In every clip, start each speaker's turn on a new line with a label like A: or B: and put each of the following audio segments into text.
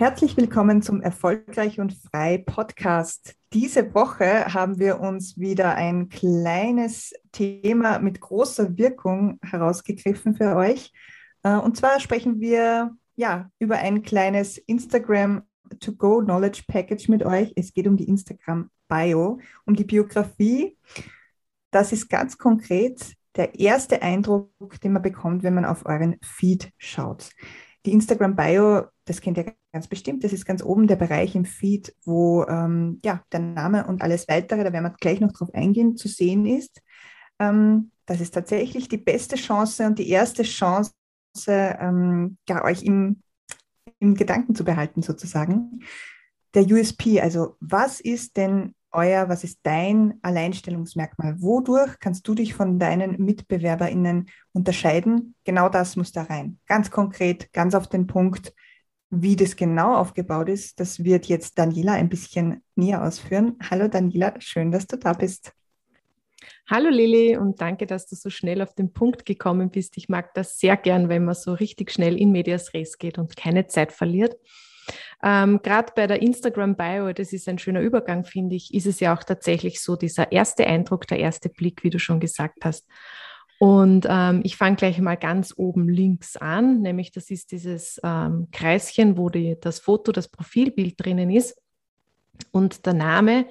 A: Herzlich willkommen zum Erfolgreich und Frei Podcast. Diese Woche haben wir uns wieder ein kleines Thema mit großer Wirkung herausgegriffen für euch. Äh, und zwar sprechen wir ja über ein kleines Instagram To-Go Knowledge Package mit euch. Es geht um die Instagram Bio, um die Biografie. Das ist ganz konkret der erste Eindruck, den man bekommt, wenn man auf euren Feed schaut. Die Instagram Bio, das kennt ihr ganz bestimmt, das ist ganz oben der Bereich im Feed, wo ähm, ja, der Name und alles weitere, da werden wir gleich noch drauf eingehen, zu sehen ist. Ähm, das ist tatsächlich die beste Chance und die erste Chance, ähm, ja, euch im, im Gedanken zu behalten, sozusagen. Der USP, also was ist denn euer, was ist dein Alleinstellungsmerkmal? Wodurch kannst du dich von deinen MitbewerberInnen unterscheiden? Genau das muss da rein. Ganz konkret, ganz auf den Punkt. Wie das genau aufgebaut ist, das wird jetzt Daniela ein bisschen näher ausführen. Hallo Daniela, schön, dass du da bist.
B: Hallo Lili und danke, dass du so schnell auf den Punkt gekommen bist. Ich mag das sehr gern, wenn man so richtig schnell in Medias Res geht und keine Zeit verliert. Ähm, Gerade bei der Instagram-Bio, das ist ein schöner Übergang, finde ich, ist es ja auch tatsächlich so, dieser erste Eindruck, der erste Blick, wie du schon gesagt hast. Und ähm, ich fange gleich mal ganz oben links an, nämlich das ist dieses ähm, Kreischen, wo die, das Foto, das Profilbild drinnen ist. Und der Name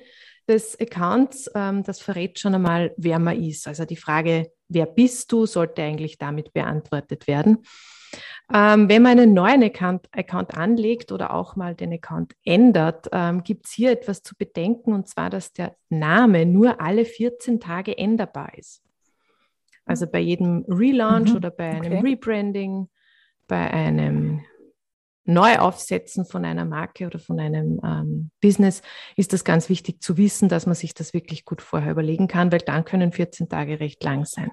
B: des Accounts, ähm, das verrät schon einmal, wer man ist. Also die Frage, wer bist du, sollte eigentlich damit beantwortet werden. Ähm, wenn man einen neuen Account, Account, anlegt oder auch mal den Account ändert, ähm, gibt es hier etwas zu bedenken, und zwar, dass der Name nur alle 14 Tage änderbar ist. Also bei jedem Relaunch mhm, oder bei einem okay. Rebranding, bei einem Neuaufsetzen von einer Marke oder von einem ähm, Business ist das ganz wichtig zu wissen, dass man sich das wirklich gut vorher überlegen kann, weil dann können 14 Tage recht lang sein.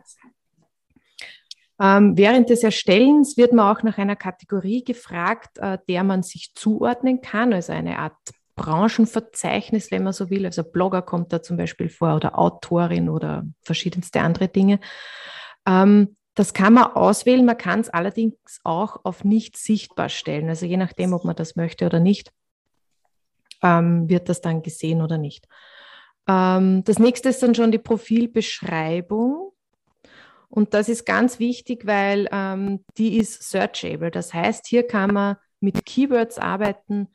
B: Ähm, während des Erstellens wird man auch nach einer Kategorie gefragt, äh, der man sich zuordnen kann, also eine Art Branchenverzeichnis, wenn man so will. Also Blogger kommt da zum Beispiel vor oder Autorin oder verschiedenste andere Dinge. Ähm, das kann man auswählen, man kann es allerdings auch auf nicht sichtbar stellen. Also je nachdem, ob man das möchte oder nicht, ähm, wird das dann gesehen oder nicht. Ähm, das nächste ist dann schon die Profilbeschreibung. Und das ist ganz wichtig, weil ähm, die ist searchable. Das heißt, hier kann man mit Keywords arbeiten,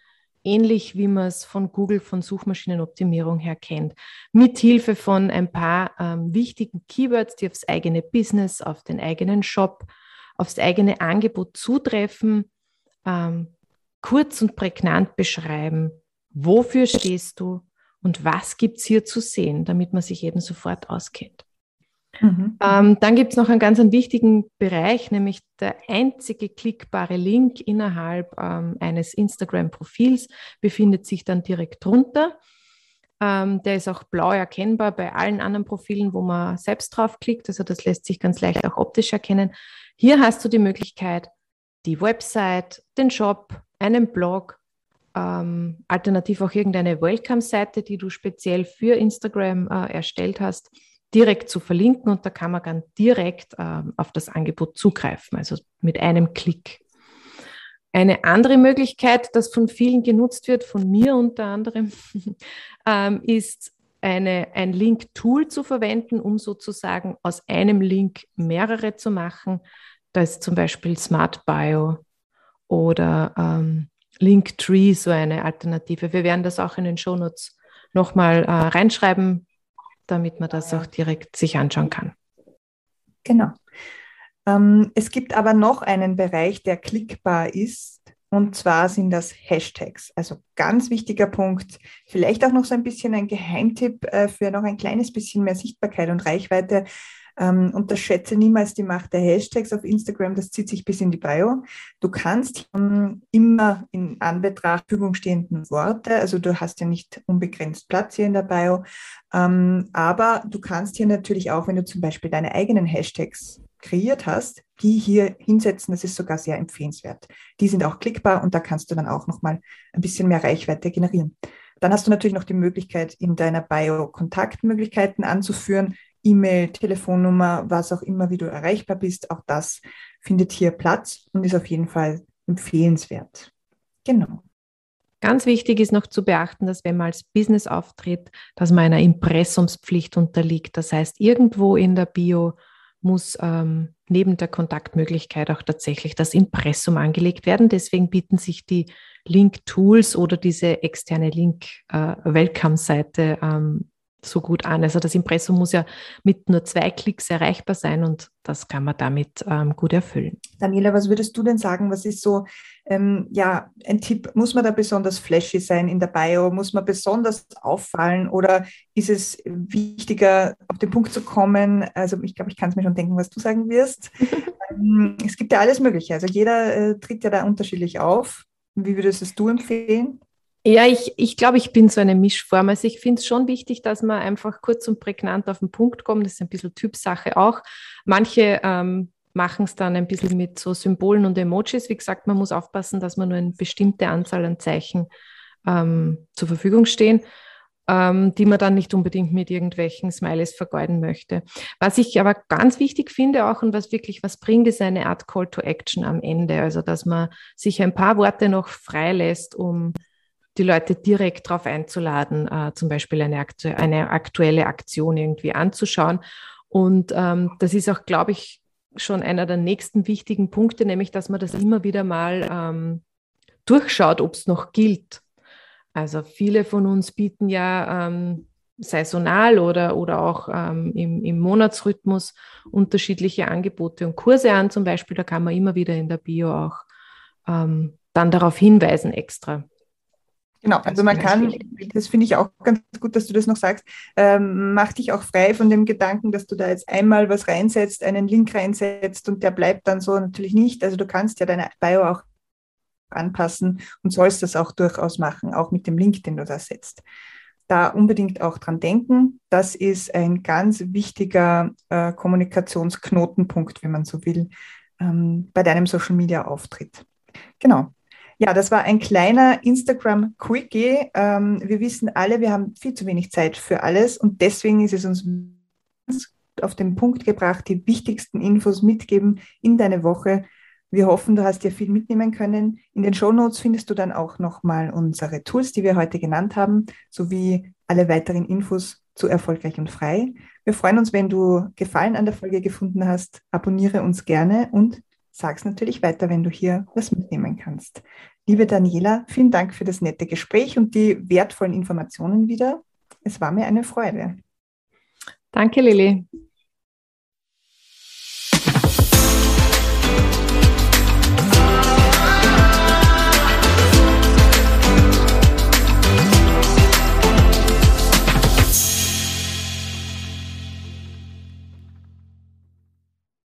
B: ähnlich wie man es von Google, von Suchmaschinenoptimierung her kennt. Mit Hilfe von ein paar ähm, wichtigen Keywords, die aufs eigene Business, auf den eigenen Shop, aufs eigene Angebot zutreffen, ähm, kurz und prägnant beschreiben, wofür stehst du und was gibt es hier zu sehen, damit man sich eben sofort auskennt. Mhm. Ähm, dann gibt es noch einen ganz einen wichtigen Bereich, nämlich der einzige klickbare Link innerhalb ähm, eines Instagram-Profils befindet sich dann direkt drunter. Ähm, der ist auch blau erkennbar bei allen anderen Profilen, wo man selbst draufklickt. Also das lässt sich ganz leicht auch optisch erkennen. Hier hast du die Möglichkeit, die Website, den Shop, einen Blog, ähm, alternativ auch irgendeine Welcome-Seite, die du speziell für Instagram äh, erstellt hast, direkt zu verlinken und da kann man dann direkt äh, auf das Angebot zugreifen, also mit einem Klick. Eine andere Möglichkeit, das von vielen genutzt wird, von mir unter anderem, ähm, ist eine, ein Link-Tool zu verwenden, um sozusagen aus einem Link mehrere zu machen. Da ist zum Beispiel Smart Bio oder ähm, Linktree so eine Alternative. Wir werden das auch in den Shownotes nochmal äh, reinschreiben, damit man das auch direkt sich anschauen kann.
A: Genau. Ähm, es gibt aber noch einen Bereich, der klickbar ist. Und zwar sind das Hashtags. Also ganz wichtiger Punkt. Vielleicht auch noch so ein bisschen ein Geheimtipp äh, für noch ein kleines bisschen mehr Sichtbarkeit und Reichweite. Ähm, unterschätze niemals die Macht der Hashtags auf Instagram, das zieht sich bis in die Bio. Du kannst ähm, immer in Anbetracht Verfügung stehenden Worte, also du hast ja nicht unbegrenzt Platz hier in der Bio, ähm, aber du kannst hier natürlich auch, wenn du zum Beispiel deine eigenen Hashtags kreiert hast, die hier hinsetzen, das ist sogar sehr empfehlenswert. Die sind auch klickbar und da kannst du dann auch nochmal ein bisschen mehr Reichweite generieren. Dann hast du natürlich noch die Möglichkeit, in deiner Bio Kontaktmöglichkeiten anzuführen. E-Mail, Telefonnummer, was auch immer, wie du erreichbar bist. Auch das findet hier Platz und ist auf jeden Fall empfehlenswert. Genau.
B: Ganz wichtig ist noch zu beachten, dass wenn man als Business auftritt, dass man einer Impressumspflicht unterliegt. Das heißt, irgendwo in der Bio muss ähm, neben der Kontaktmöglichkeit auch tatsächlich das Impressum angelegt werden. Deswegen bieten sich die Link-Tools oder diese externe Link-Welcome-Seite äh, ähm, so gut an. Also das Impressum muss ja mit nur zwei Klicks erreichbar sein und das kann man damit ähm, gut erfüllen.
A: Daniela, was würdest du denn sagen? Was ist so, ähm, ja, ein Tipp? Muss man da besonders flashy sein in der Bio? Muss man besonders auffallen oder ist es wichtiger, auf den Punkt zu kommen? Also ich glaube, ich kann es mir schon denken, was du sagen wirst. ähm, es gibt ja alles Mögliche. Also jeder äh, tritt ja da unterschiedlich auf. Wie würdest es du empfehlen?
B: Ja, ich, ich glaube, ich bin so eine Mischform. Also ich finde es schon wichtig, dass man einfach kurz und prägnant auf den Punkt kommt. Das ist ein bisschen Typsache auch. Manche ähm, machen es dann ein bisschen mit so Symbolen und Emojis. Wie gesagt, man muss aufpassen, dass man nur eine bestimmte Anzahl an Zeichen ähm, zur Verfügung stehen, ähm, die man dann nicht unbedingt mit irgendwelchen Smileys vergeuden möchte. Was ich aber ganz wichtig finde auch und was wirklich was bringt, ist eine Art Call to Action am Ende. Also dass man sich ein paar Worte noch freilässt, um die Leute direkt darauf einzuladen, äh, zum Beispiel eine, aktu eine, aktuelle Aktion irgendwie anzuschauen. Und ähm, das ist auch, glaube ich, schon einer der nächsten wichtigen Punkte, nämlich dass man das immer wieder mal ähm, durchschaut, ob es noch gilt. Also viele von uns bieten ja ähm, saisonal oder, oder auch ähm, im, im Monatsrhythmus unterschiedliche Angebote und Kurse an. Zum Beispiel, da kann man immer wieder in der Bio auch ähm, dann darauf hinweisen extra.
A: Genau, also man kann, das finde ich auch ganz gut, dass du das noch sagst, ähm, mach dich auch frei von dem Gedanken, dass du da jetzt einmal was reinsetzt, einen Link reinsetzt und der bleibt dann so natürlich nicht. Also du kannst ja deine Bio auch anpassen und sollst das auch durchaus machen, auch mit dem Link, den du da setzt. Da unbedingt auch dran denken. Das ist ein ganz wichtiger äh, Kommunikationsknotenpunkt, wenn man so will, ähm, bei deinem Social Media Auftritt. Genau. Ja, das war ein kleiner Instagram-Quickie. Ähm, wir wissen alle, wir haben viel zu wenig Zeit für alles und deswegen ist es uns auf den Punkt gebracht, die wichtigsten Infos mitgeben in deine Woche. Wir hoffen, du hast dir viel mitnehmen können. In den Show Notes findest du dann auch nochmal unsere Tools, die wir heute genannt haben, sowie alle weiteren Infos zu Erfolgreich und Frei. Wir freuen uns, wenn du Gefallen an der Folge gefunden hast. Abonniere uns gerne und sag's natürlich weiter, wenn du hier was mitnehmen kannst. Liebe Daniela, vielen Dank für das nette Gespräch und die wertvollen Informationen wieder. Es war mir eine Freude.
B: Danke, Lili.